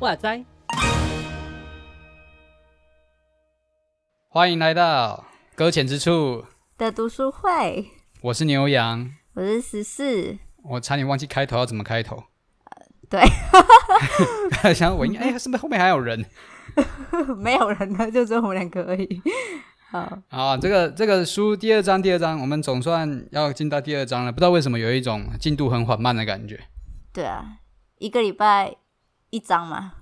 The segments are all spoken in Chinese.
哇塞！欢迎来到搁浅之处的读书会。我是牛羊，我是十四。我差点忘记开头要怎么开头。呃、对，想我应该哎，是不是后面还有人？没有人了，就只有我们两个而已。好，好，这个这个书第二章，第二章，我们总算要进到第二章了。不知道为什么有一种进度很缓慢的感觉。对啊，一个礼拜。一章嘛，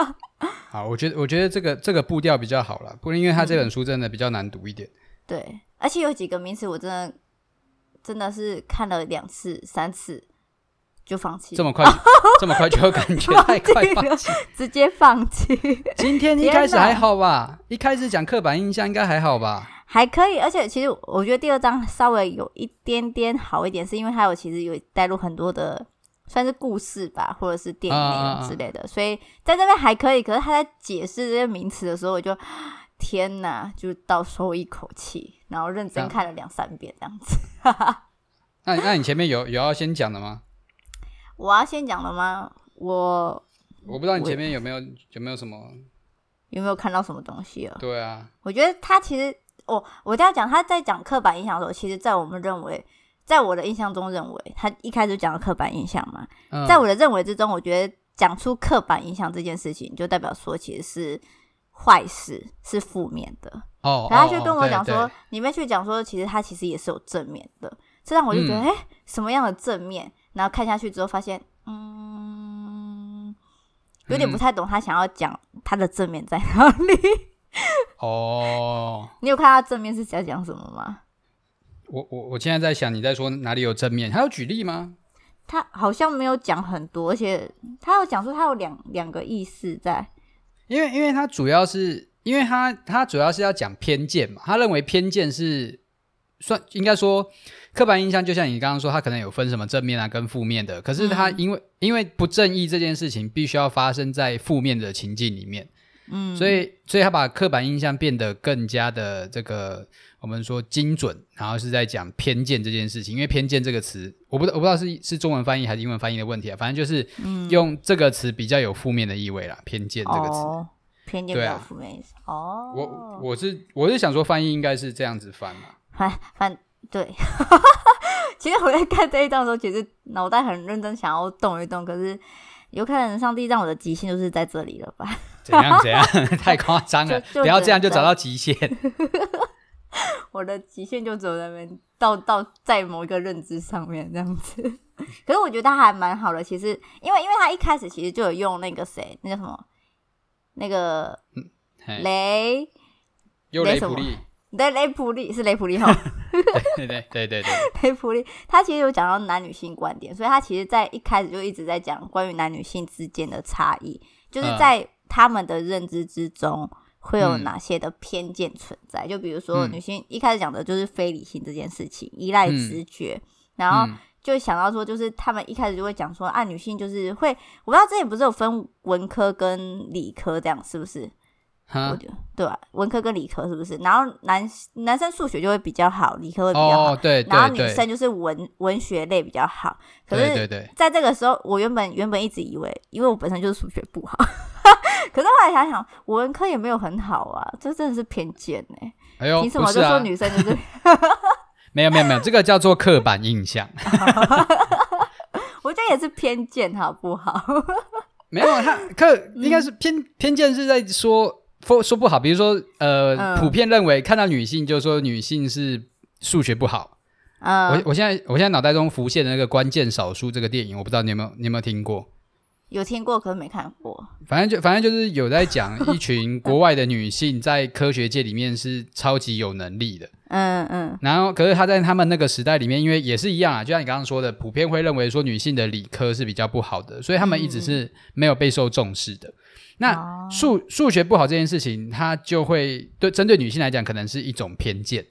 好，我觉得我觉得这个这个步调比较好了，不然因为他这本书真的比较难读一点。嗯、对，而且有几个名词我真的真的是看了两次、三次就放弃。这么快，这么快就感觉 太快放弃，直接放弃。今天一开始还好吧？一开始讲刻板印象应该还好吧？还可以，而且其实我觉得第二章稍微有一点点好一点，是因为它有其实有带入很多的。算是故事吧，或者是电影之类的，uh, uh, uh. 所以在这边还可以。可是他在解释这些名词的时候，我就天哪，就倒抽一口气，然后认真看了两三遍这样子。那那你前面有有要先讲的吗？我要先讲了吗？我我不知道你前面有没有有没有什么有没有看到什么东西啊？对啊，我觉得他其实我我一定要讲他在讲刻板印象的时候，其实，在我们认为。在我的印象中，认为他一开始讲了刻板印象嘛，嗯、在我的认为之中，我觉得讲出刻板印象这件事情，就代表说其实是坏事，是负面的。哦，然后他就跟我讲说，里面去讲说，其实他其实也是有正面的，这让我就觉得，哎、嗯，什么样的正面？然后看下去之后，发现，嗯，有点不太懂他想要讲他的正面在哪里。哦，你有看他正面是想讲什么吗？我我我现在在想，你在说哪里有正面？他有举例吗？他好像没有讲很多，而且他有讲说他有两两个意思在。因为因为他主要是因为他他主要是要讲偏见嘛，他认为偏见是算应该说刻板印象，就像你刚刚说，他可能有分什么正面啊跟负面的。可是他因为、嗯、因为不正义这件事情必须要发生在负面的情境里面，嗯，所以所以他把刻板印象变得更加的这个。我们说精准，然后是在讲偏见这件事情，因为偏见这个词，我不知道我不知道是是中文翻译还是英文翻译的问题啊，反正就是用这个词比较有负面的意味啦。偏见这个词，哦、偏见比较负面意思。啊、哦，我我是我是想说翻译应该是这样子翻嘛，翻翻对。其实我在看这一段的时候，其实脑袋很认真想要动一动，可是有可能上帝让我的极限就是在这里了吧？怎样怎样？太夸张了！不要这样就找到极限。我的极限就走在那边，到到在某一个认知上面这样子。可是我觉得他还蛮好的，其实因为因为他一开始其实就有用那个谁，那叫什么？那个雷，有雷普利，对，雷普利是雷普利哈。对对对对对，雷普利他其实有讲到男女性观点，所以他其实在一开始就一直在讲关于男女性之间的差异，就是在他们的认知之中。会有哪些的偏见存在？嗯、就比如说，女性一开始讲的就是非理性这件事情，嗯、依赖直觉，嗯、然后就想到说，就是他们一开始就会讲说，啊，女性就是会，我不知道之前不是有分文科跟理科这样，是不是？我觉得对吧？文科跟理科是不是？然后男男生数学就会比较好，理科会比较好，哦、对，对，然后女生就是文文学类比较好。可是，在这个时候，我原本原本一直以为，因为我本身就是数学不好。可是后来想想，文科也没有很好啊，这真的是偏见呢、欸。哎呦，凭什么就说女生就是？没有没有没有，这个叫做刻板印象。我觉得也是偏见，好不好？没有，他刻应该是偏、嗯、偏见是在说说说不好，比如说呃，嗯、普遍认为看到女性就说女性是数学不好。啊，我我现在我现在脑袋中浮现的那个关键少数这个电影，我不知道你有没有你有没有听过。有听过，可是没看过。反正就反正就是有在讲一群国外的女性在科学界里面是超级有能力的。嗯嗯。然后，可是她在他们那个时代里面，因为也是一样啊，就像你刚刚说的，普遍会认为说女性的理科是比较不好的，所以他们一直是没有备受重视的。嗯、那数数学不好这件事情，它就会对针对女性来讲，可能是一种偏见。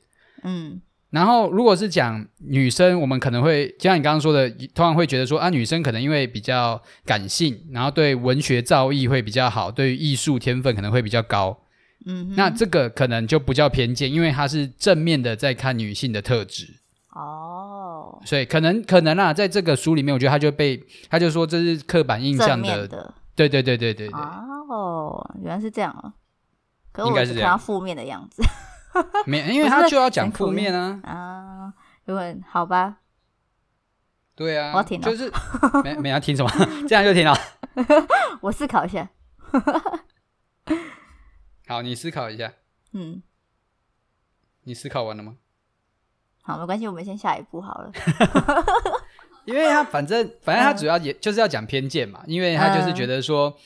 嗯。然后如果是讲女生，我们可能会就像你刚刚说的，通常会觉得说啊，女生可能因为比较感性，然后对文学造诣会比较好，对于艺术天分可能会比较高。嗯，那这个可能就不叫偏见，因为它是正面的在看女性的特质。哦，所以可能可能啊，在这个书里面，我觉得他就被他就说这是刻板印象的，的对对对对对对。哦，原来是这样啊，可是我是看到负面的样子。没，因为他就要讲负面啊。啊，因为好吧。对啊，我要听了。就是没没要听什么，这样就停了。我思考一下。好，你思考一下。嗯。你思考完了吗？好，没关系，我们先下一步好了。因为他反正反正他主要也就是要讲偏见嘛，因为他就是觉得说。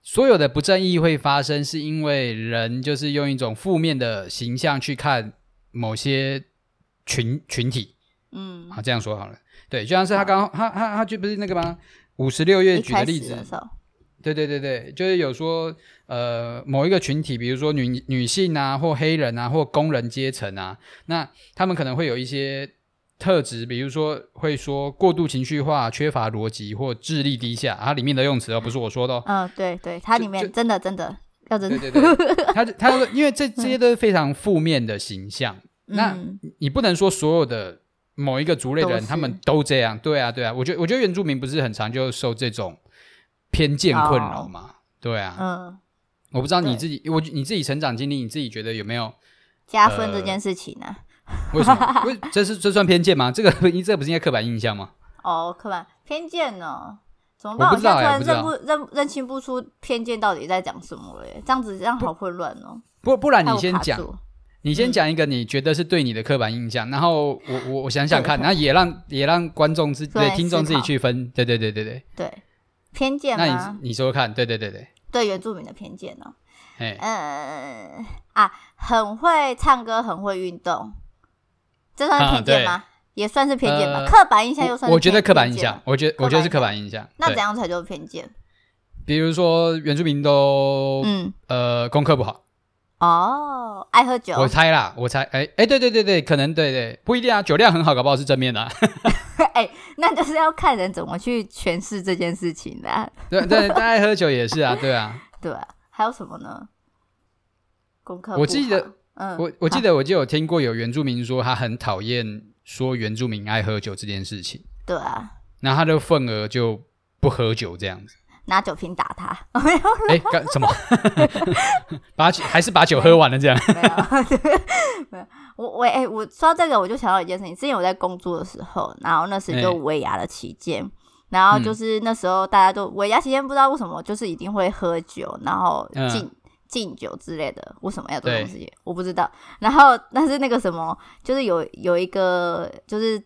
所有的不正义会发生，是因为人就是用一种负面的形象去看某些群群体。嗯，好，这样说好了。对，就像是他刚刚他他他就不是那个吗？五十六页举的例子。对对对对，就是有说呃某一个群体，比如说女女性啊，或黑人啊，或工人阶层啊，那他们可能会有一些。特质，比如说会说过度情绪化、缺乏逻辑或智力低下，它里面的用词哦，不是我说的哦。嗯，对对，它里面真的真的要真的。对对对，他他说，因为这这些都是非常负面的形象，嗯、那你不能说所有的某一个族类的人他们都这样。对啊，对啊，我觉得我觉得原住民不是很常就受这种偏见困扰嘛？哦、对啊，嗯，我不知道你自己，我你自己成长经历，你自己觉得有没有加分这件事情呢、啊？为什么？为这是这算偏见吗？这个你这个不是应该刻板印象吗？哦，刻板偏见呢？怎么办？我现在突然认不认认清不出偏见到底在讲什么了耶？这样子这样好混乱哦。不不然你先讲，你先讲一个你觉得是对你的刻板印象，然后我我我想想看，然后也让也让观众自对听众自己去分。对对对对对对，偏见吗？那你你说说看，对对对对，对原住民的偏见呢？嗯啊，很会唱歌，很会运动。这算是偏见吗？也算是偏见吧。刻板印象又算？我觉得刻板印象，我觉得我觉得是刻板印象。那怎样才叫偏见？比如说原住民都嗯呃功课不好哦，爱喝酒。我猜啦，我猜，哎哎，对对对对，可能对对，不一定啊，酒量很好，搞不好是正面的。哎，那就是要看人怎么去诠释这件事情的。对对，爱喝酒也是啊，对啊。对啊，还有什么呢？功课，我记得。嗯，我我记得我就有听过有原住民说他很讨厌说原住民爱喝酒这件事情。对啊，那他的份额就不喝酒这样子，拿酒瓶打他。哎，干什么？把酒还是把酒喝完了这样？没有，没有我我哎，我说到这个我就想到一件事情，之前我在工作的时候，然后那时就尾牙的期间，然后就是那时候大家都尾牙期间不知道为什么就是一定会喝酒，然后进。敬酒之类的，为什么要做这种事情？我不知道。然后，但是那个什么，就是有有一个，就是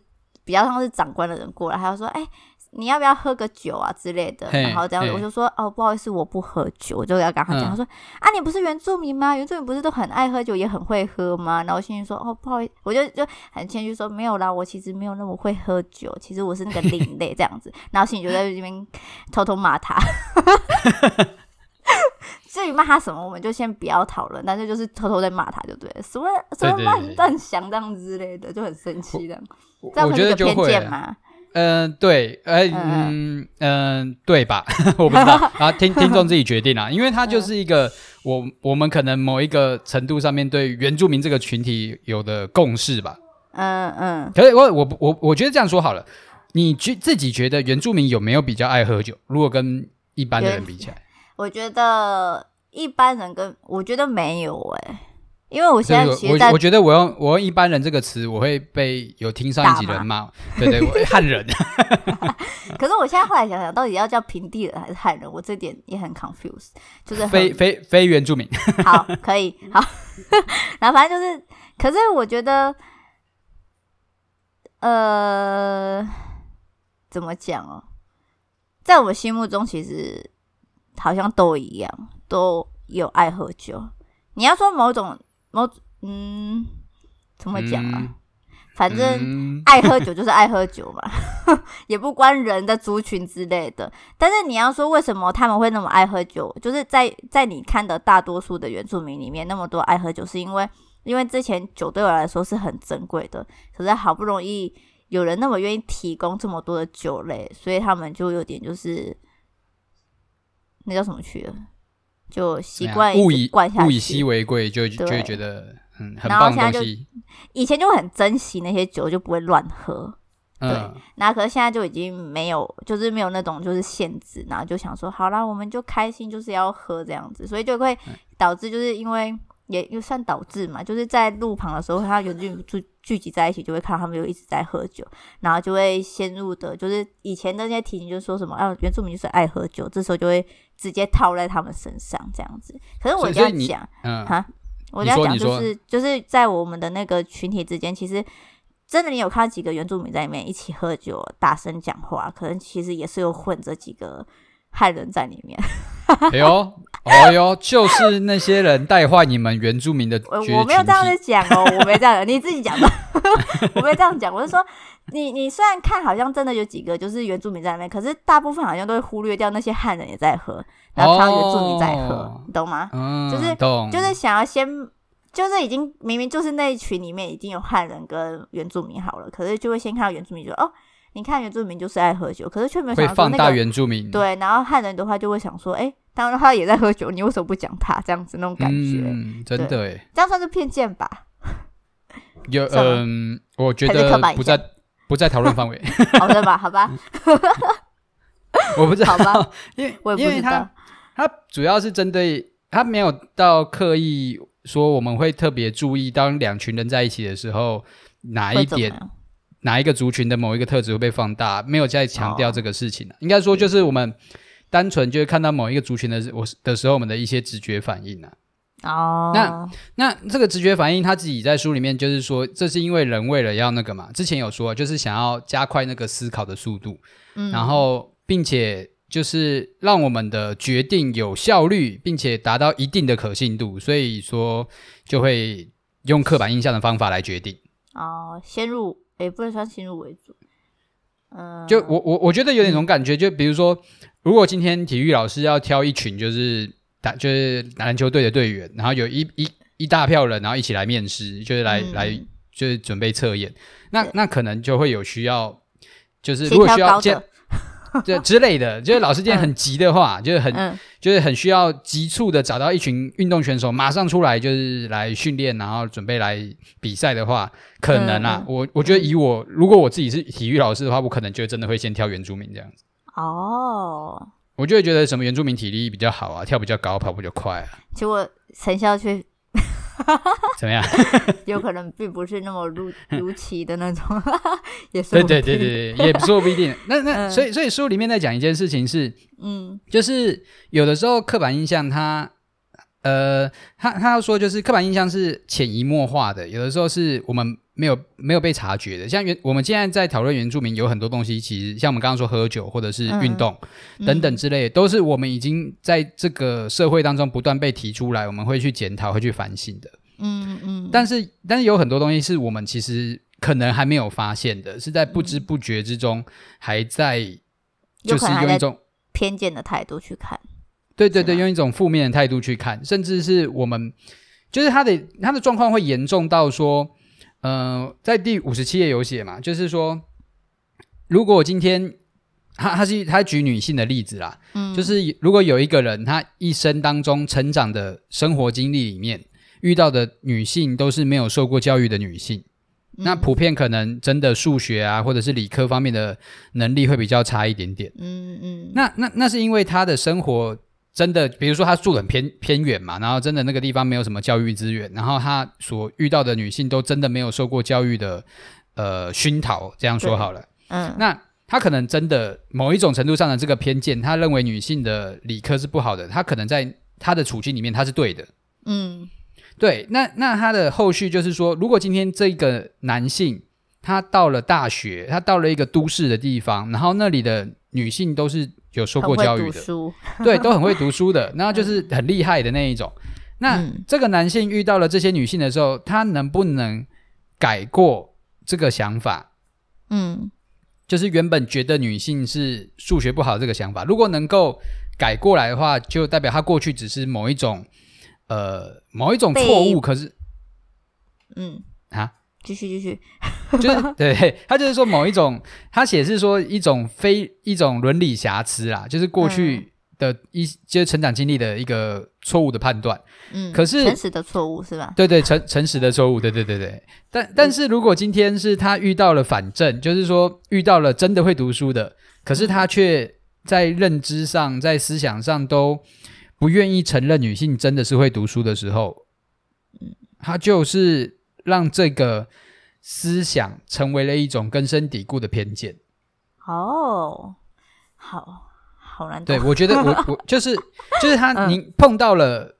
比较像是长官的人过来，他就说：“哎、欸，你要不要喝个酒啊之类的？”然后这样子，我就说：“哦，不好意思，我不喝酒。”我就要跟他讲，嗯、他说：“啊，你不是原住民吗？原住民不是都很爱喝酒，也很会喝吗？”然后我心里说：“哦，不好意思，我就就很谦虚说没有啦，我其实没有那么会喝酒，其实我是那个另类这样子。”然后心里就在这边偷偷骂他。至于骂他什么，我们就先不要讨论。但是就是偷偷在骂他，就对了，什么什么乱乱想这样之类的，就很生气这样。这样会有偏见吗？嗯，对，哎，嗯嗯，对吧？我不知道啊，听听众自己决定啊。因为他就是一个 我我们可能某一个程度上面对原住民这个群体有的共识吧。嗯嗯。可是我我我我觉得这样说好了，你觉自己觉得原住民有没有比较爱喝酒？如果跟一般的人比起来？我觉得一般人跟我觉得没有哎、欸，因为我现在其实在我，我觉得我用我用一般人这个词，我会被有听上一集人骂，吗对对，对，汉人。可是我现在后来想想，到底要叫平地人还是汉人，我这点也很 confused，就是非非非原住民。好，可以好，然后反正就是，可是我觉得，呃，怎么讲哦，在我心目中，其实。好像都一样，都有爱喝酒。你要说某种某嗯，怎么讲啊？嗯、反正爱喝酒就是爱喝酒嘛，嗯、也不关人的族群之类的。但是你要说为什么他们会那么爱喝酒，就是在在你看的大多数的原住民里面，那么多爱喝酒，是因为因为之前酒对我来说是很珍贵的，可是好不容易有人那么愿意提供这么多的酒类，所以他们就有点就是那叫什么去了，就习惯物以惯下物以稀为贵，就就会觉得嗯很棒的东西。以前就很珍惜那些酒，就不会乱喝。对，嗯、那可是现在就已经没有，就是没有那种就是限制，然后就想说好啦，我们就开心，就是要喝这样子，所以就会导致就是因为也又算导致嘛，就是在路旁的时候，他原住民聚聚集在一起，就会看到他们就一直在喝酒，然后就会陷入的，就是以前的那些提醒，就是说什么啊，原住民就是爱喝酒，这时候就会直接套在他们身上这样子。可是我这样讲，嗯，哈，我这样讲就是就是在我们的那个群体之间，其实。真的，你有看到几个原住民在里面一起喝酒、大声讲话？可能其实也是有混着几个汉人在里面。哎呦，哎呦，就是那些人带坏你们原住民的我。我没有这样子讲哦，我没这样，你自己讲吧。我没有这样讲，我是说，你你虽然看好像真的有几个就是原住民在里面，可是大部分好像都会忽略掉那些汉人也在喝，然后看到原住民在喝，哦、你懂吗？嗯，就是懂，就是想要先。就是已经明明就是那一群里面已经有汉人跟原住民好了，可是就会先看到原住民就，就哦，你看原住民就是爱喝酒，可是却没有想到、那个、会放大原住民。对，然后汉人的话就会想说，哎，当然他也在喝酒，你为什么不讲他这样子那种感觉？嗯，真的哎，这样算是偏见吧？有嗯，我觉得不在不在讨论范围。好的吧？好吧。我不知道，好吧，因为我也不知道，他他主要是针对他没有到刻意。说我们会特别注意，当两群人在一起的时候，哪一点、哪一个族群的某一个特质会被放大，没有再强调这个事情、哦、应该说，就是我们单纯就是看到某一个族群的我的时候，我们的一些直觉反应啊。哦，那那这个直觉反应，他自己在书里面就是说，这是因为人为了要那个嘛，之前有说，就是想要加快那个思考的速度，嗯，然后并且。就是让我们的决定有效率，并且达到一定的可信度，所以说就会用刻板印象的方法来决定。哦，先入也不能算先入为主。嗯，就我我我觉得有点这种感觉，就比如说，如果今天体育老师要挑一群就是打就是篮球队的队员，然后有一一一大票人，然后一起来面试，就是来、嗯、来就是准备测验，那那可能就会有需要，就是如果需要 就之类的，就是老师今天很急的话，嗯、就是很、嗯、就是很需要急促的找到一群运动选手，马上出来就是来训练，然后准备来比赛的话，可能啊，嗯、我我觉得以我如果我自己是体育老师的话，我可能就真的会先挑原住民这样子。哦，我就会觉得什么原住民体力比较好啊，跳比较高，跑步就快啊。结果成效却。怎么样？有可能并不是那么如 如期的那种，也是对对对对对，也说不一定。那那所以所以书里面在讲一件事情是，嗯，就是有的时候刻板印象它，呃，他他要说就是刻板印象是潜移默化的，有的时候是我们。没有没有被察觉的，像原我们现在在讨论原住民，有很多东西，其实像我们刚刚说喝酒或者是运动、嗯、等等之类的，都是我们已经在这个社会当中不断被提出来，我们会去检讨、会去反省的。嗯嗯。但是但是有很多东西是我们其实可能还没有发现的，是在不知不觉之中还在，就是用一种偏见的态度去看。对对对，用一种负面的态度去看，甚至是我们就是他的他的状况会严重到说。呃，在第五十七页有写嘛，就是说，如果今天他他是他举女性的例子啦，嗯，就是如果有一个人他一生当中成长的生活经历里面遇到的女性都是没有受过教育的女性，嗯，那普遍可能真的数学啊或者是理科方面的能力会比较差一点点，嗯嗯，那那那是因为他的生活。真的，比如说他住很偏偏远嘛，然后真的那个地方没有什么教育资源，然后他所遇到的女性都真的没有受过教育的呃熏陶，这样说好了，嗯，那他可能真的某一种程度上的这个偏见，他认为女性的理科是不好的，他可能在他的处境里面他是对的，嗯，对，那那他的后续就是说，如果今天这个男性他到了大学，他到了一个都市的地方，然后那里的女性都是。有受过教育的，对，都很会读书的，然后就是很厉害的那一种。那、嗯、这个男性遇到了这些女性的时候，他能不能改过这个想法？嗯，就是原本觉得女性是数学不好这个想法，如果能够改过来的话，就代表他过去只是某一种呃某一种错误。可是嗯啊，继续继续，就是对他就是说某一种，他写是说一种非一种伦理瑕疵啦，就是过去的一就是成长经历的一个错误的判断。嗯，可是诚实的错误是吧？对对，诚诚实的错误，对对对对。但但是如果今天是他遇到了反正，就是说遇到了真的会读书的，可是他却在认知上、在思想上都不愿意承认女性真的是会读书的时候，他就是让这个思想成为了一种根深蒂固的偏见。哦，好好难懂。对，我觉得我我就是就是他，你碰到了。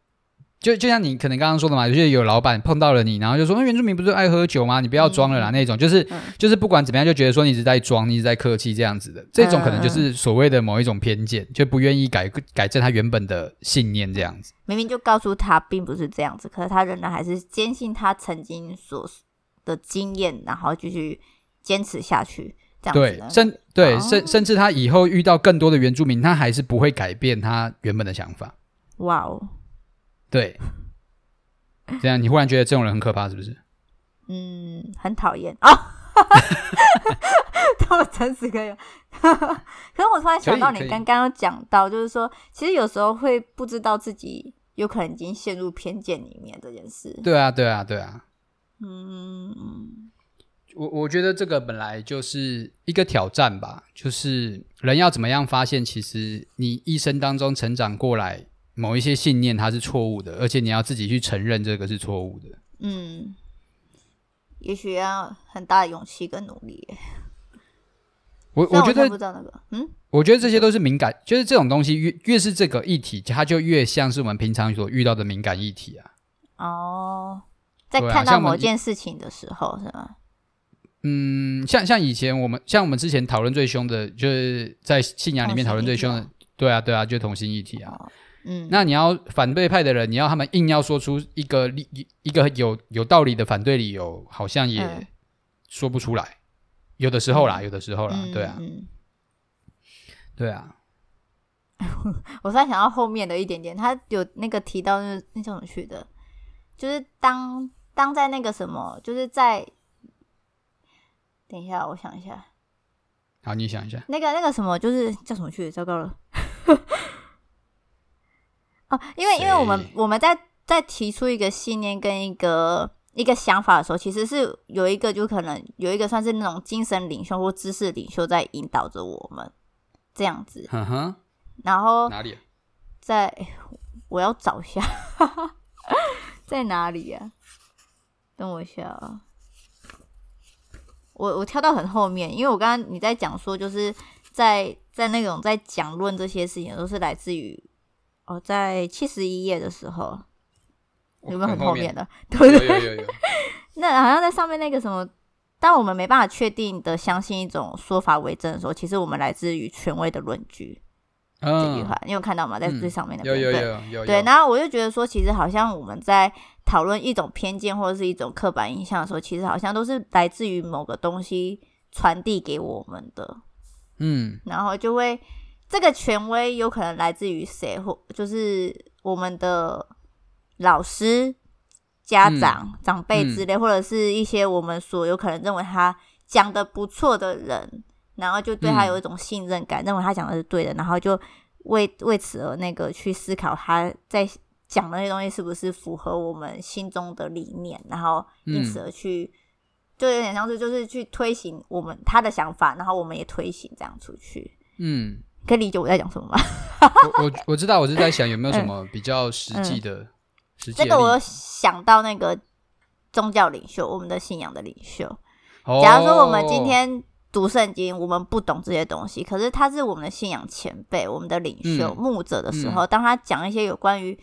嗯就就像你可能刚刚说的嘛，就是有老板碰到了你，然后就说：“那原住民不是爱喝酒吗？你不要装了啦。嗯”那种就是、嗯、就是不管怎么样，就觉得说你一直在装，你一直在客气这样子的，这种可能就是所谓的某一种偏见，就不愿意改改正他原本的信念这样子。明明就告诉他并不是这样子，可是他仍然还是坚信他曾经所的经验，然后继续坚持下去。这样子对，甚对甚、哦、甚至他以后遇到更多的原住民，他还是不会改变他原本的想法。哇哦！对，这样你忽然觉得这种人很可怕，是不是？嗯，很讨厌啊！这么诚实可以，可是我突然想到，你刚刚讲到，就是说，其实有时候会不知道自己有可能已经陷入偏见里面这件事。对啊，对啊，对啊。嗯，我我觉得这个本来就是一个挑战吧，就是人要怎么样发现，其实你一生当中成长过来。某一些信念它是错误的，而且你要自己去承认这个是错误的。嗯，也许要很大的勇气跟努力。我我觉得不知道那个，嗯，我觉得这些都是敏感，就是这种东西越越是这个议题，它就越像是我们平常所遇到的敏感议题啊。哦，在看到某件事情的时候是吗？嗯，像像以前我们像我们之前讨论最凶的，就是在信仰里面讨论最凶的，对啊对啊，就同性议题啊。哦嗯，那你要反对派的人，你要他们硬要说出一个理一个有有道理的反对理由，好像也说不出来。嗯、有的时候啦，有的时候啦，嗯、对啊，嗯、对啊。我突然想到后面的一点点，他有那个提到那那叫什么去的，就是当当在那个什么，就是在等一下，我想一下。好，你想一下。那个那个什么，就是叫什么去？糟糕了。哦，因为因为我们我们在在提出一个信念跟一个一个想法的时候，其实是有一个就可能有一个算是那种精神领袖或知识领袖在引导着我们这样子。嗯哼。然后哪里？在我要找一下，在哪里呀？等我一下啊。我我跳到很后面，因为我刚刚你在讲说，就是在在那种在讲论这些事情，都是来自于。哦，在七十一页的时候，有没有很后面的？对不对？有有有有。那好像在上面那个什么，当我们没办法确定的相信一种说法为真的时候，其实我们来自于权威的论据。嗯、这句话你有看到吗？在最上面的、嗯、有有有有，有对。然后我就觉得说，其实好像我们在讨论一种偏见或者是一种刻板印象的时候，其实好像都是来自于某个东西传递给我们的。嗯，然后就会。这个权威有可能来自于谁，或就是我们的老师、家长、嗯、长辈之类，嗯、或者是一些我们所有可能认为他讲的不错的人，然后就对他有一种信任感，嗯、认为他讲的是对的，然后就为为此而那个去思考他在讲的那些东西是不是符合我们心中的理念，然后因此而去，嗯、就有点像是就是去推行我们他的想法，然后我们也推行这样出去，嗯。可以理解我在讲什么吗？我我我知道，我是在想有没有什么比较实际的、实际的。这个我有想到那个宗教领袖，我们的信仰的领袖。哦、假如说我们今天读圣经，我们不懂这些东西，可是他是我们的信仰前辈，我们的领袖、嗯、牧者的时候，嗯、当他讲一些有关于。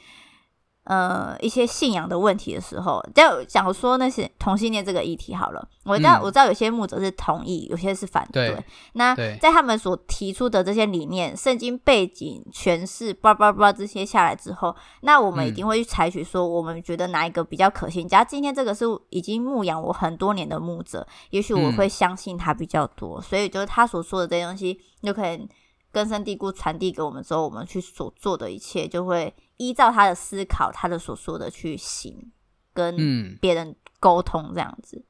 呃，一些信仰的问题的时候，就讲说那些同性恋这个议题好了。我知道，嗯、我知道有些牧者是同意，有些是反对。对那在他们所提出的这些理念、圣经背景诠释、叭叭叭这些下来之后，那我们一定会去采取说，我们觉得哪一个比较可信。嗯、假如今天这个是已经牧养我很多年的牧者，也许我会相信他比较多。嗯、所以，就是他所说的这些东西，就可以根深蒂固传递给我们之后，我们去所做的一切就会。依照他的思考，他的所说的去行，跟别人沟通这样子，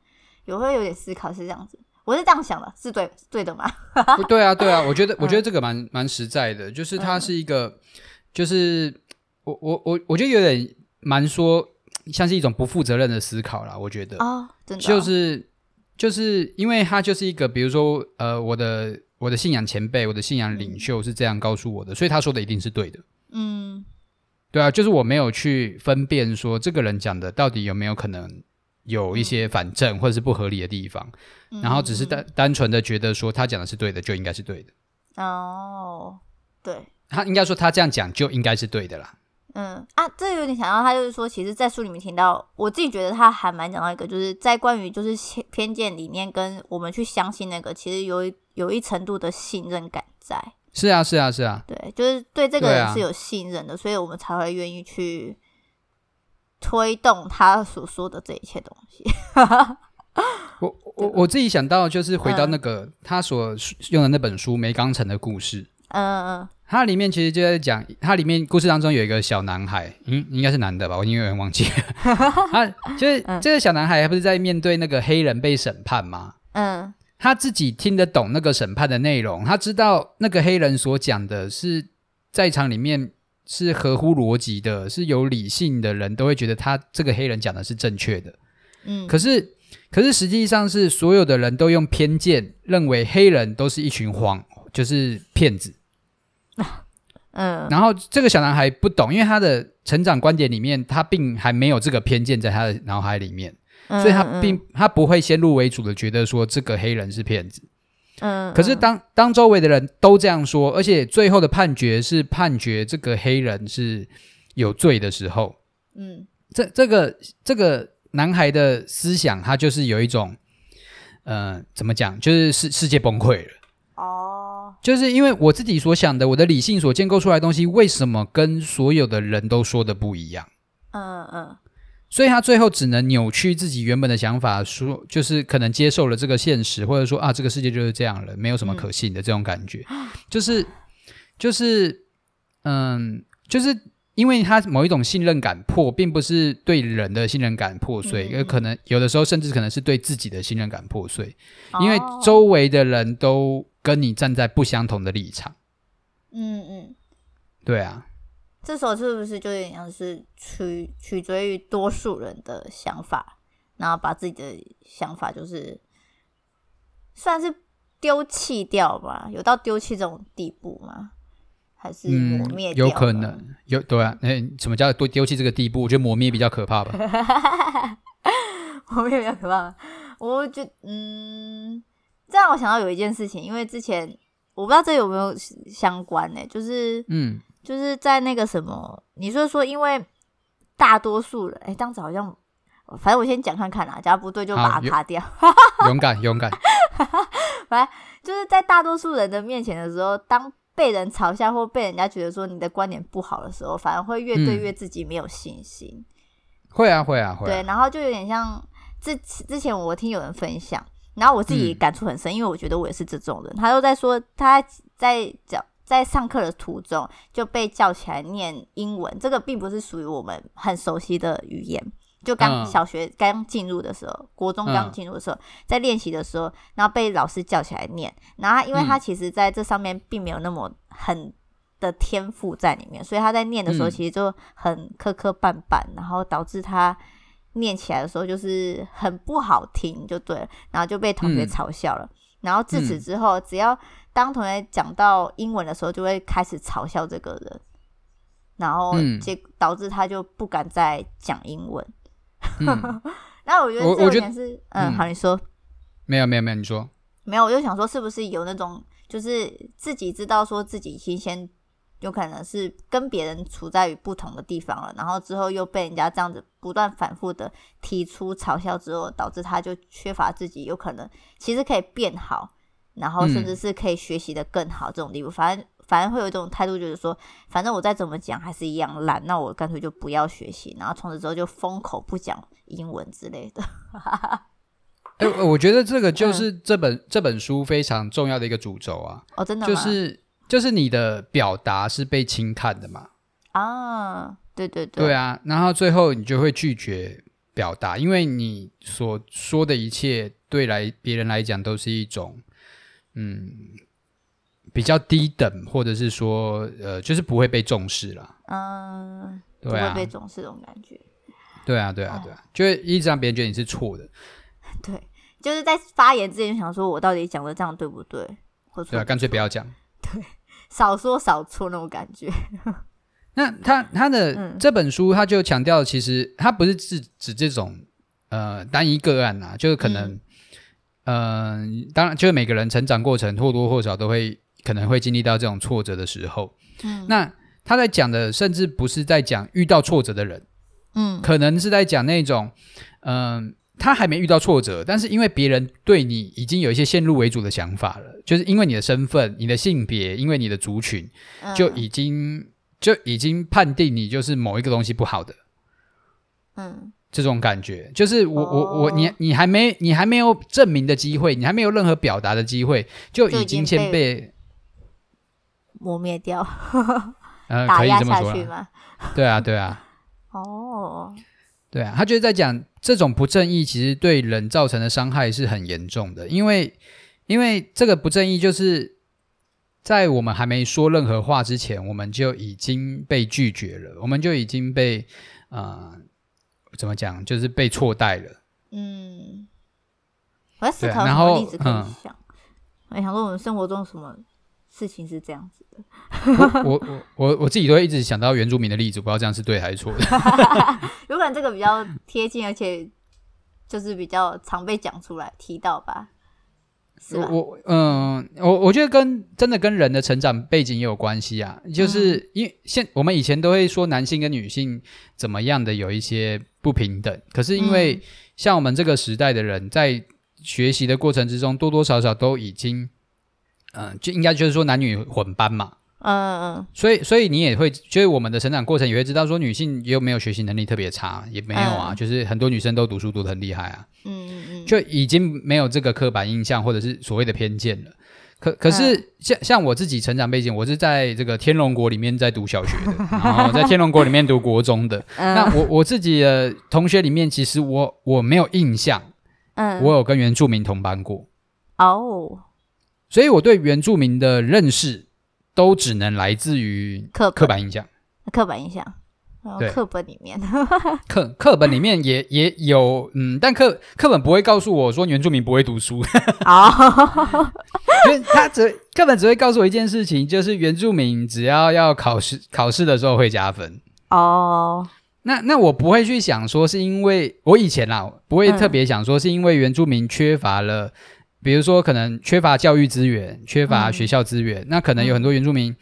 有会有点思考是这样子。我是这样想的，是对对的吗？不对啊，对啊，我觉得我觉得这个蛮蛮实在的，就是它是一个，就是我我我我觉得有点蛮说像是一种不负责任的思考啦。我觉得哦，真的就是就是因为它就是一个，比如说呃，我的我的信仰前辈，我的信仰领袖是这样告诉我的，所以他说的一定是对的。嗯，对啊，就是我没有去分辨说这个人讲的到底有没有可能。有一些反正或者是不合理的地方，嗯、然后只是单单纯的觉得说他讲的是对的，就应该是对的。哦，对，他应该说他这样讲就应该是对的啦。嗯啊，这有点想到他就是说，其实，在书里面听到，我自己觉得他还蛮讲到一个，就是在关于就是偏见理念跟我们去相信那个，其实有有一程度的信任感在。是啊，是啊，是啊。对，就是对这个人是有信任的，啊、所以我们才会愿意去。推动他所说的这一切东西 我我我自己想到就是回到那个、嗯、他所用的那本书《梅冈城的故事》。嗯嗯，它里面其实就在讲，它里面故事当中有一个小男孩，嗯，应该是男的吧？我因为有点忘记了。他就是、嗯、这个小男孩，还不是在面对那个黑人被审判吗？嗯，他自己听得懂那个审判的内容，他知道那个黑人所讲的是在场里面。是合乎逻辑的，是有理性的人都会觉得他这个黑人讲的是正确的。嗯，可是可是实际上是所有的人都用偏见认为黑人都是一群谎，就是骗子。嗯，然后这个小男孩不懂，因为他的成长观点里面，他并还没有这个偏见在他的脑海里面，所以他并他不会先入为主的觉得说这个黑人是骗子。嗯，可是当当周围的人都这样说，而且最后的判决是判决这个黑人是有罪的时候，嗯，这这个这个男孩的思想，他就是有一种，呃，怎么讲，就是世世界崩溃了。哦，就是因为我自己所想的，我的理性所建构出来的东西，为什么跟所有的人都说的不一样？嗯嗯。所以他最后只能扭曲自己原本的想法，说就是可能接受了这个现实，或者说啊，这个世界就是这样了，没有什么可信的这种感觉，嗯、就是就是嗯，就是因为他某一种信任感破，并不是对人的信任感破碎，有、嗯、可能有的时候甚至可能是对自己的信任感破碎，哦、因为周围的人都跟你站在不相同的立场。嗯嗯，对啊。这时候是不是就有点像是取取决于多数人的想法，然后把自己的想法就是算是丢弃掉吧？有到丢弃这种地步吗？还是磨灭掉、嗯？有可能有对啊？那什么叫丢丢弃这个地步？我觉得磨灭比较可怕吧？磨灭比较可怕？我觉得嗯，这样我想到有一件事情，因为之前我不知道这有没有相关呢、欸，就是嗯。就是在那个什么，你说说，因为大多数人，哎，当时好像，反正我先讲看看啦，假如不对就把它卡掉。勇敢，勇敢。来，就是在大多数人的面前的时候，当被人嘲笑或被人家觉得说你的观点不好的时候，反而会越对越自己没有信心。嗯、会啊，会啊，会啊。对，然后就有点像之之前我听有人分享，然后我自己感触很深，嗯、因为我觉得我也是这种人。他都在说他在讲。在上课的途中就被叫起来念英文，这个并不是属于我们很熟悉的语言。就刚小学刚进入的时候，嗯、国中刚进入的时候，在练习的时候，然后被老师叫起来念。然后，因为他其实在这上面并没有那么很的天赋在里面，所以他在念的时候其实就很磕磕绊绊，然后导致他念起来的时候就是很不好听，就对了。然后就被同学嘲笑了。嗯、然后自此之后，只要当同学讲到英文的时候，就会开始嘲笑这个人，然后结导致他就不敢再讲英文。嗯、那我觉得这有点是，嗯，嗯，好，你说。没有，没有，没有，你说。没有，我就想说，是不是有那种，就是自己知道说自己先先有可能是跟别人处在于不同的地方了，然后之后又被人家这样子不断反复的提出嘲笑之后，导致他就缺乏自己有可能其实可以变好。然后甚至是可以学习的更好这种地步，嗯、反正反正会有一种态度，就是说，反正我再怎么讲还是一样烂，那我干脆就不要学习，然后从此之后就封口不讲英文之类的。哎、欸，我觉得这个就是这本、嗯、这本书非常重要的一个主轴啊。哦，真的吗？就是就是你的表达是被轻看的嘛？啊，对对对，对啊，然后最后你就会拒绝。表达，因为你所说的一切对来别人来讲都是一种嗯比较低等，或者是说呃就是不会被重视了。嗯，对啊，不会被重视这种感觉。对啊，对啊，对啊，就会一直让别人觉得你是错的。对，就是在发言之前想说，我到底讲的这样对不对？或对啊，干脆不要讲。对，少说少错那种感觉。那他他的、嗯、这本书，他就强调，其实他不是指指这种呃单一个案呐，就是可能，嗯、呃，当然，就是每个人成长过程或多或少都会可能会经历到这种挫折的时候。嗯，那他在讲的，甚至不是在讲遇到挫折的人，嗯，可能是在讲那种，嗯、呃，他还没遇到挫折，但是因为别人对你已经有一些先入为主的想法了，就是因为你的身份、你的性别、因为你的族群，就已经。就已经判定你就是某一个东西不好的，嗯，这种感觉。就是我、哦、我我你你还没你还没有证明的机会，你还没有任何表达的机会，就已经先被磨灭掉，呃，打压可以这么说下去吗？对啊，对啊，哦，对啊，他就是在讲这种不正义其实对人造成的伤害是很严重的，因为因为这个不正义就是。在我们还没说任何话之前，我们就已经被拒绝了，我们就已经被呃，怎么讲，就是被错待了。嗯，我在思考什么例子可以想。我、嗯、想说，我们生活中什么事情是这样子的？我我我我自己都会一直想到原住民的例子，不知道这样是对还是错的。有可能这个比较贴近，而且就是比较常被讲出来提到吧。我我嗯，我我觉得跟真的跟人的成长背景也有关系啊，就是因为现我们以前都会说男性跟女性怎么样的有一些不平等，可是因为像我们这个时代的人在学习的过程之中，多多少少都已经，嗯，就应该就是说男女混班嘛。嗯嗯。嗯，所以所以你也会，就是我们的成长过程也会知道说，女性又没有学习能力特别差，也没有啊，嗯、就是很多女生都读书读得很厉害啊，嗯嗯嗯，就已经没有这个刻板印象或者是所谓的偏见了。可可是像像我自己成长背景，我是在这个天龙国里面在读小学的，然后在天龙国里面读国中的。嗯、那我我自己的同学里面，其实我我没有印象，嗯，我有跟原住民同班过，哦，所以我对原住民的认识。都只能来自于刻刻板印象，刻板印象，对，课本里面，课课本里面也也有，嗯，但课课本不会告诉我说原住民不会读书，哦，因 为他只课本只会告诉我一件事情，就是原住民只要要考试考试的时候会加分，哦，那那我不会去想说是因为我以前啦，不会特别想说是因为原住民缺乏了。比如说，可能缺乏教育资源，缺乏学校资源，嗯、那可能有很多原住民，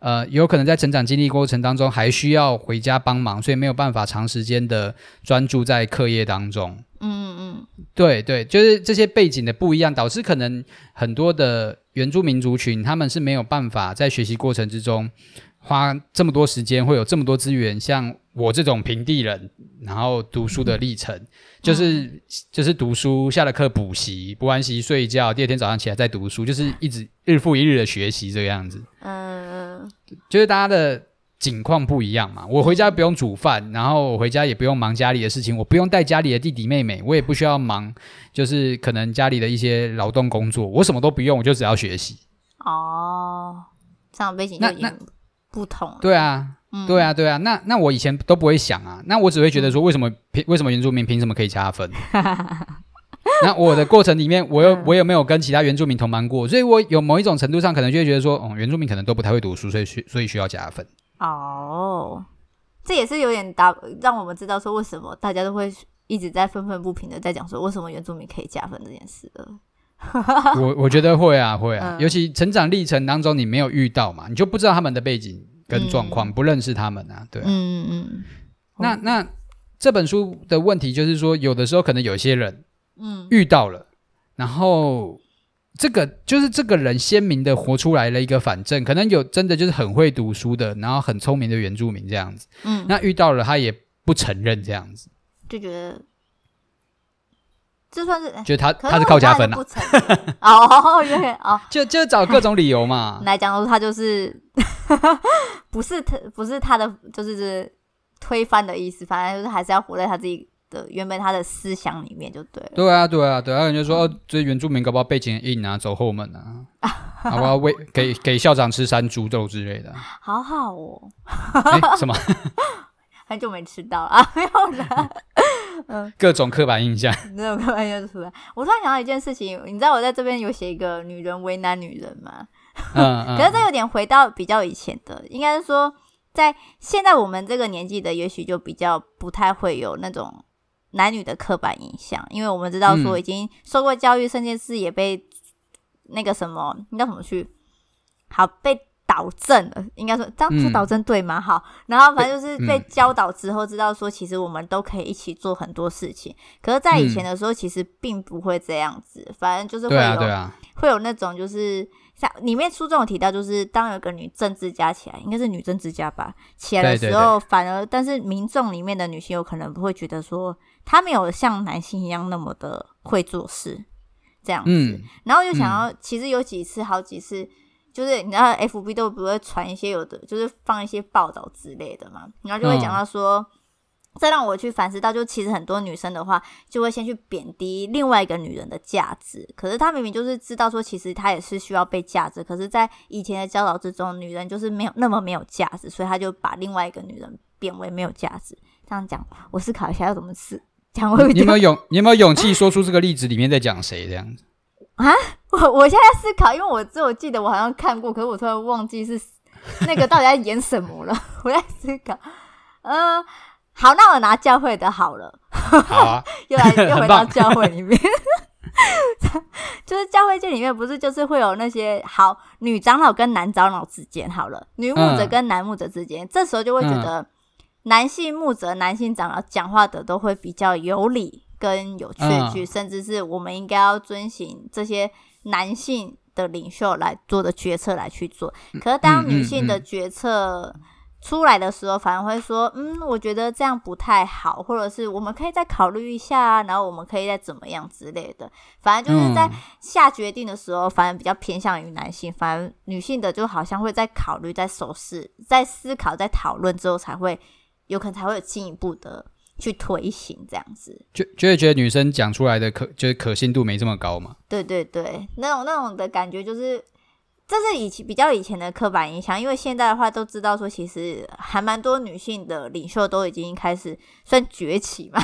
嗯、呃，有可能在成长经历过程当中还需要回家帮忙，所以没有办法长时间的专注在课业当中。嗯嗯，对对，就是这些背景的不一样，导致可能很多的原住民族群他们是没有办法在学习过程之中花这么多时间，会有这么多资源，像我这种平地人，然后读书的历程。嗯就是、嗯、就是读书，下了课补习，补完习睡觉，第二天早上起来再读书，就是一直日复一日的学习这个样子。嗯，就是大家的境况不一样嘛。我回家不用煮饭，然后我回家也不用忙家里的事情，我不用带家里的弟弟妹妹，我也不需要忙，就是可能家里的一些劳动工作，我什么都不用，我就只要学习。哦，这样背景就已经不同。对啊。嗯、对啊，对啊，那那我以前都不会想啊，那我只会觉得说，为什么凭为什么原住民凭什么可以加分？那我的过程里面，我又我有没有跟其他原住民同班过？所以我有某一种程度上可能就会觉得说，哦，原住民可能都不太会读书，所以需所以需要加分。哦，这也是有点打让我们知道说，为什么大家都会一直在愤愤不平的在讲说，为什么原住民可以加分这件事的。我我觉得会啊会啊，嗯、尤其成长历程当中你没有遇到嘛，你就不知道他们的背景。跟状况、嗯、不认识他们啊，对啊，嗯嗯，那那这本书的问题就是说，有的时候可能有些人，嗯，遇到了，嗯、然后这个就是这个人鲜明的活出来了一个反正，可能有真的就是很会读书的，然后很聪明的原住民这样子，嗯，那遇到了他也不承认这样子，就觉得。这算是，觉得他他是靠加分呐，哦，对哦，就就找各种理由嘛 来讲说他就是不是他不是他的就是推翻的意思，反正就是还是要活在他自己的原本他的思想里面就对了。对啊，对啊，对啊，人家说哦，这原住民搞不好背景硬啊，走后门啊，好不好？喂给给校长吃山猪肉之类的，好好哦。哎，什么？很久没吃到了啊，没有了。嗯，各种刻板印象，各种刻板印象出来。我突然想到一件事情，你知道我在这边有写一个“女人为难女人”吗？嗯，嗯 可是这有点回到比较以前的，应该是说，在现在我们这个年纪的，也许就比较不太会有那种男女的刻板印象，因为我们知道说已经受过教育，甚至是也被那个什么，你叫什么去？好被。导正了，应该说这样说导正对吗？好，然后反正就是被教导之后，知道说其实我们都可以一起做很多事情。可是，在以前的时候，其实并不会这样子，反正就是会有会有那种就是像里面书中有提到，就是当有个女政治家起来，应该是女政治家吧，起来的时候，反而但是民众里面的女性有可能不会觉得说她没有像男性一样那么的会做事这样子，然后就想要，其实有几次，好几次。就是你知道，F B 都不会传一些有的，就是放一些报道之类的嘛，然后就会讲到说，这、嗯、让我去反思到，就其实很多女生的话，就会先去贬低另外一个女人的价值。可是她明明就是知道说，其实她也是需要被价值。可是，在以前的教导之中，女人就是没有那么没有价值，所以她就把另外一个女人贬为没有价值。这样讲，我思考一下要怎么是讲。你有没有勇？你有没有勇气说出这个例子里面在讲谁这样子？啊，我我现在思考，因为我只有记得我好像看过，可是我突然忘记是 那个到底在演什么了。我在思考，嗯、呃，好，那我拿教会的好了，好啊，又来又回到教会里面，就是教会界里面不是就是会有那些好女长老跟男长老之间好了，女牧者跟男牧者之间，嗯、这时候就会觉得男性牧者、男性长老讲话的都会比较有理。跟有确据，甚至是我们应该要遵循这些男性的领袖来做的决策来去做。可是当女性的决策出来的时候，反而会说：“嗯，我觉得这样不太好，或者是我们可以再考虑一下，然后我们可以再怎么样之类的。”反正就是在下决定的时候，反而比较偏向于男性，反而女性的就好像会在考虑、在审视、在思考、在讨论之后，才会有可能才会有进一步的。去推行这样子，就就会觉得女生讲出来的可就是可信度没这么高嘛？对对对，那种那种的感觉就是，这是以前比较以前的刻板印象，因为现在的话都知道说，其实还蛮多女性的领袖都已经开始算崛起嘛，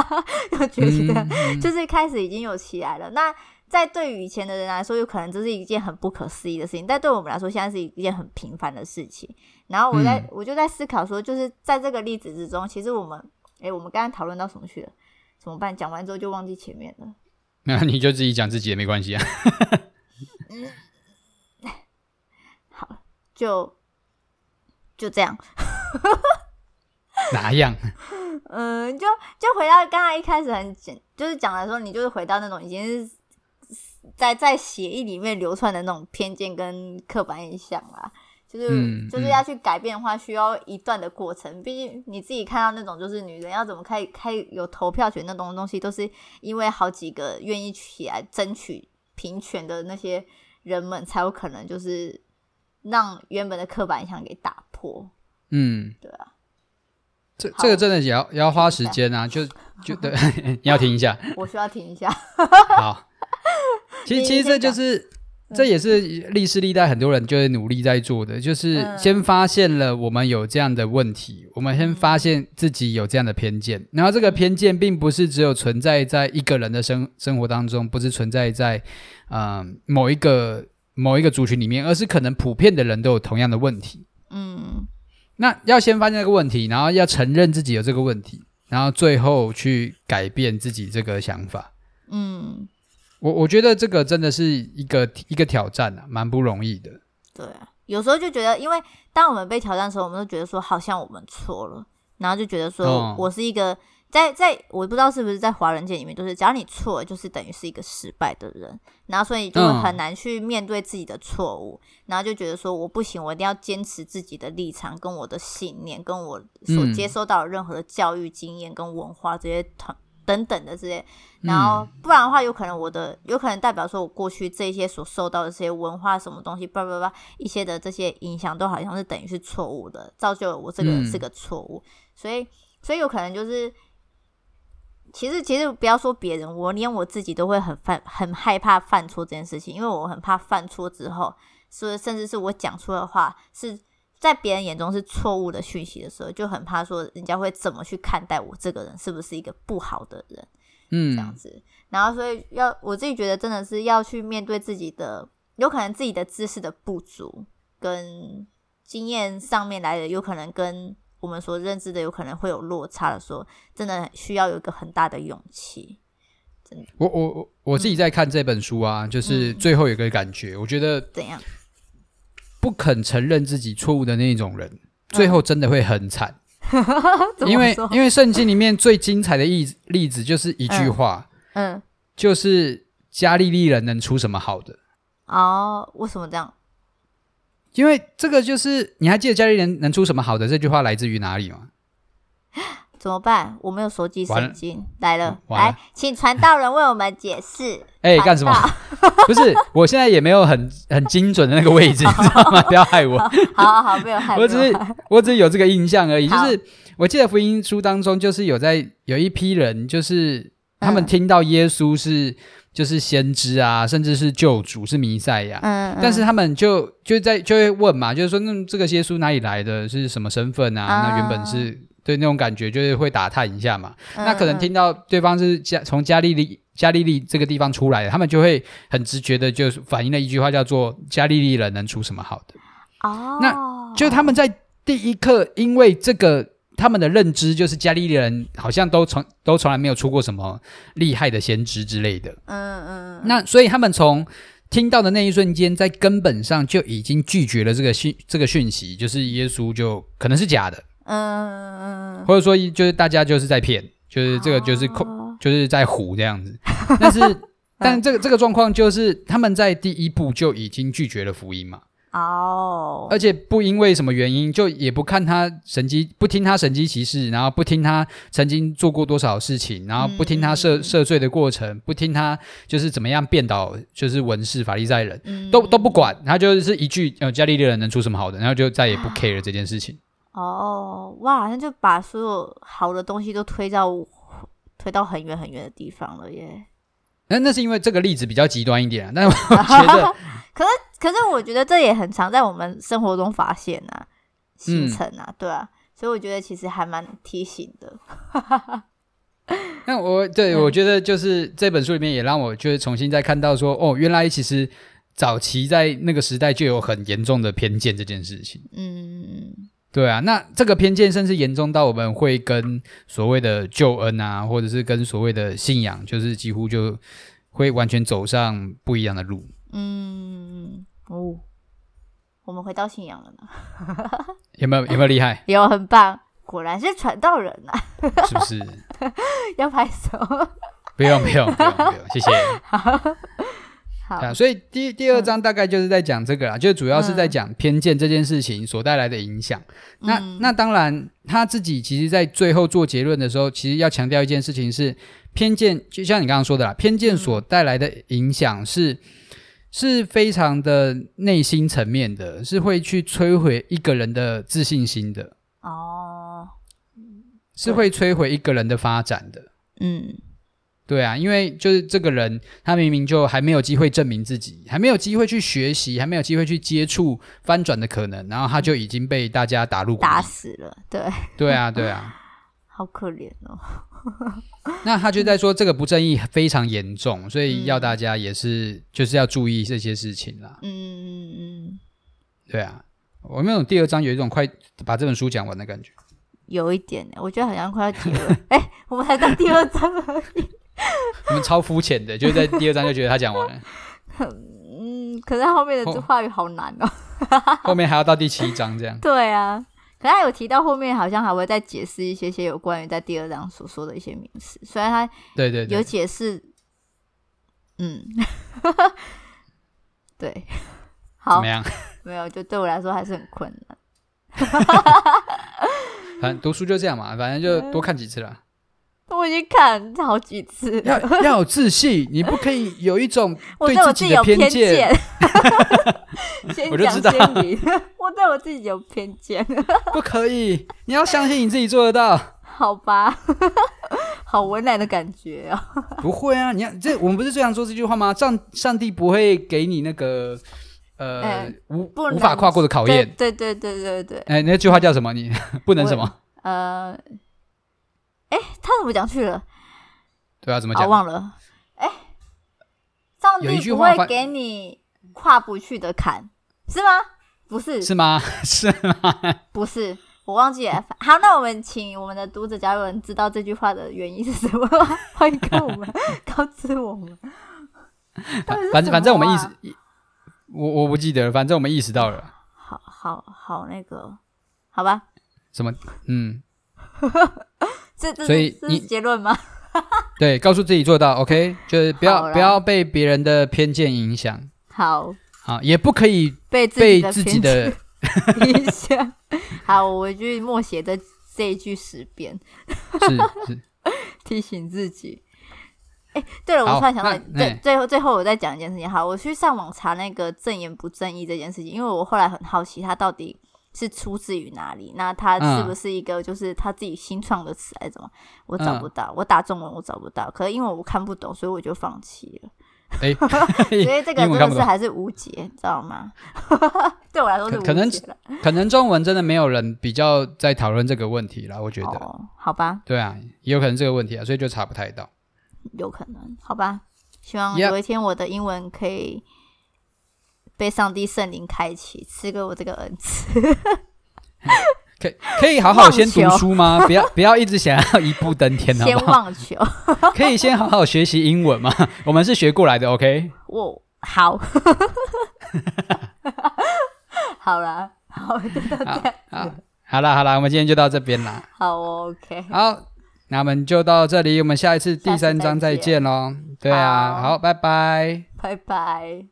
要崛起的，嗯、就是开始已经有起来了。那在对于以前的人来说，有可能这是一件很不可思议的事情，但对我们来说，现在是一件很平凡的事情。然后我在、嗯、我就在思考说，就是在这个例子之中，其实我们。哎、欸，我们刚刚讨论到什么去了？怎么办？讲完之后就忘记前面了。那你就自己讲自己也没关系啊。嗯，好，就就这样。哪样？嗯，就就回到刚才一开始很简，就是讲的时候，你就是回到那种已经是在在协议里面流窜的那种偏见跟刻板印象啦。就是、嗯、就是要去改变的话，需要一段的过程。毕竟你自己看到那种，就是女人要怎么开开有投票权那种东西，都是因为好几个愿意起来争取平权的那些人们，才有可能就是让原本的刻板印象给打破。嗯，对啊。这这个真的也要也要花时间啊！就就对，你要停一下。我需要停一下。好。其实其实这就是。这也是历世历代很多人就是努力在做的，就是先发现了我们有这样的问题，我们先发现自己有这样的偏见，然后这个偏见并不是只有存在在一个人的生生活当中，不是存在在呃某一个某一个族群里面，而是可能普遍的人都有同样的问题。嗯，那要先发现这个问题，然后要承认自己有这个问题，然后最后去改变自己这个想法。嗯。我我觉得这个真的是一个一个挑战啊，蛮不容易的。对啊，有时候就觉得，因为当我们被挑战的时候，我们都觉得说好像我们错了，然后就觉得说我是一个、哦、在在我不知道是不是在华人界里面，就是只要你错了，就是等于是一个失败的人，然后所以就会很难去面对自己的错误，嗯、然后就觉得说我不行，我一定要坚持自己的立场跟我的信念，跟我所接收到的任何的教育经验跟文化这些团。等等的这些，然后不然的话，有可能我的有可能代表说，我过去这些所受到的这些文化什么东西，叭叭叭一些的这些影响，都好像是等于是错误的，造就了我这个人是个错误。所以，所以有可能就是其实其实不要说别人，我连我自己都会很犯很害怕犯错这件事情，因为我很怕犯错之后，是甚至是我讲出的话是在别人眼中是错误的讯息的时候，就很怕说人家会怎么去看待我这个人，是不是一个不好的人？嗯，这样子。然后所以要我自己觉得真的是要去面对自己的，有可能自己的知识的不足跟经验上面来的，有可能跟。我们所认知的有可能会有落差的时候，真的需要有一个很大的勇气。真的，我我我我自己在看这本书啊，嗯、就是最后有个感觉，嗯、我觉得怎样？不肯承认自己错误的那种人，最后真的会很惨。嗯、因为因为圣经里面最精彩的例例子就是一句话，嗯，嗯就是加利利人能出什么好的？哦，为什么这样？因为这个就是，你还记得加利利人能出什么好的这句话来自于哪里吗？怎么办？我没有手机圣经了来了，来，请传道人为我们解释。哎，干什么？不是，我现在也没有很很精准的那个位置，你知道吗？不要害我。好好好，没有害我。我只是我只是有这个印象而已。就是我记得福音书当中，就是有在有一批人，就是他们听到耶稣是。就是先知啊，甚至是救主，是弥赛亚。嗯，嗯，但是他们就就在就会问嘛，就是说，那这个耶稣哪里来的？是什么身份啊？啊那原本是对那种感觉，就是会打探一下嘛。嗯、那可能听到对方是加从加利利加利利这个地方出来的，他们就会很直觉的就反映了一句话，叫做“加利利人能出什么好的？”哦，那就他们在第一刻，因为这个。他们的认知就是加利利人好像都从都从来没有出过什么厉害的先知之类的。嗯嗯。那所以他们从听到的那一瞬间，在根本上就已经拒绝了这个讯这个讯息，就是耶稣就可能是假的。嗯嗯嗯。或者说就是大家就是在骗，就是这个就是空，就是在唬这样子。但是，但这个这个状况就是他们在第一步就已经拒绝了福音嘛。哦，而且不因为什么原因，就也不看他神迹，不听他神迹奇事，然后不听他曾经做过多少事情，然后不听他赦赦罪的过程，不听他就是怎么样变倒就是文士法利赛人，嗯、都都不管，他就是一句呃加利利人能出什么好的，然后就再也不 care 这件事情。哦，哇，那就把所有好的东西都推到推到很远很远的地方了耶。那那是因为这个例子比较极端一点啊，但我 觉得，可是。可是我觉得这也很常在我们生活中发现啊，形成啊，嗯、对啊，所以我觉得其实还蛮提醒的。那我对、嗯、我觉得就是这本书里面也让我就是重新再看到说，哦，原来其实早期在那个时代就有很严重的偏见这件事情。嗯，对啊，那这个偏见甚至严重到我们会跟所谓的救恩啊，或者是跟所谓的信仰，就是几乎就会完全走上不一样的路。嗯。哦，我们回到信仰了呢，有没有有没有厉害？有，很棒，果然是传道人呐、啊，是不是？要拍手？不用不用不用不用，谢谢。啊，所以第第二章大概就是在讲这个啦，嗯、就主要是在讲偏见这件事情所带来的影响。嗯、那那当然，他自己其实在最后做结论的时候，其实要强调一件事情是偏见，就像你刚刚说的啦，偏见所带来的影响是。是非常的内心层面的，是会去摧毁一个人的自信心的哦，是会摧毁一个人的发展的。嗯，对啊，因为就是这个人，他明明就还没有机会证明自己，还没有机会去学习，还没有机会去接触翻转的可能，然后他就已经被大家打入打死了。对，对啊，对啊，好可怜哦。那他就在说这个不正义非常严重，所以要大家也是、嗯、就是要注意这些事情啦。嗯嗯嗯，对啊，我们有第二章有一种快把这本书讲完的感觉，有一点，我觉得好像快要结了。哎、欸，我们才到第二章而已，我们超肤浅的，就在第二章就觉得他讲完了。嗯，可是后面的这话语好难哦，后面还要到第七章这样。对啊。可他有提到后面好像还会再解释一些些有关于在第二章所说的一些名词，虽然他对对有解释，嗯，对，好，怎么样？没有，就对我来说还是很困难。反正读书就这样嘛，反正就多看几次了。我已经看好几次了，要 要有自信，你不可以有一种 对自己的偏见。我就知道，我对我自己有偏见，不可以，你要相信你自己做得到。好吧，好为难的感觉啊！不会啊，你看这我们不是最常说这句话吗？上上帝不会给你那个呃、欸、无无法跨过的考验。对对对对对。哎、欸，那句话叫什么？你不能什么？呃，哎、欸，他怎么讲去了？对啊，怎么讲？我忘了。哎、欸，上帝不会给你跨不去的坎，是吗？不是？是吗？是吗？不是。我忘记了，好，那我们请我们的读者，假如有人知道这句话的原因是什么，欢迎跟我们告知我们。反正反正我们意识，我我不记得了，反正我们意识到了。好好好，那个，好吧。什么？嗯。这这所以你结论吗？对，告诉自己做到，OK，就是不要不要被别人的偏见影响。好。好，也不可以被自己的。影响，好，我回去默写这这一句十遍，是是 提醒自己。哎、欸，对了，我突然想到，最最后最后我再讲一件事情。好，我去上网查那个正言不正义这件事情，因为我后来很好奇，他到底是出自于哪里？那它是不是一个就是他自己新创的词还是什么？我找不到，我打中文我找不到，可是因为我看不懂，所以我就放弃了。所以这个真的是还是无解，知道吗？对我来说是无解可能可能中文真的没有人比较在讨论这个问题了，我觉得。哦，好吧。对啊，也有可能这个问题啊，所以就查不太到。有可能，好吧。希望有一天我的英文可以被上帝圣灵开启，赐给我这个恩赐。可以可以好好先读书吗？不要不要一直想要一步登天好不好？先忘球。可以先好好学习英文吗？我们是学过来的，OK？我好。好了，好，就到这样。好，好了，好了，我们今天就到这边啦。好，OK。好，那我们就到这里，我们下一次第三章再见喽。对啊，好，拜拜，拜拜。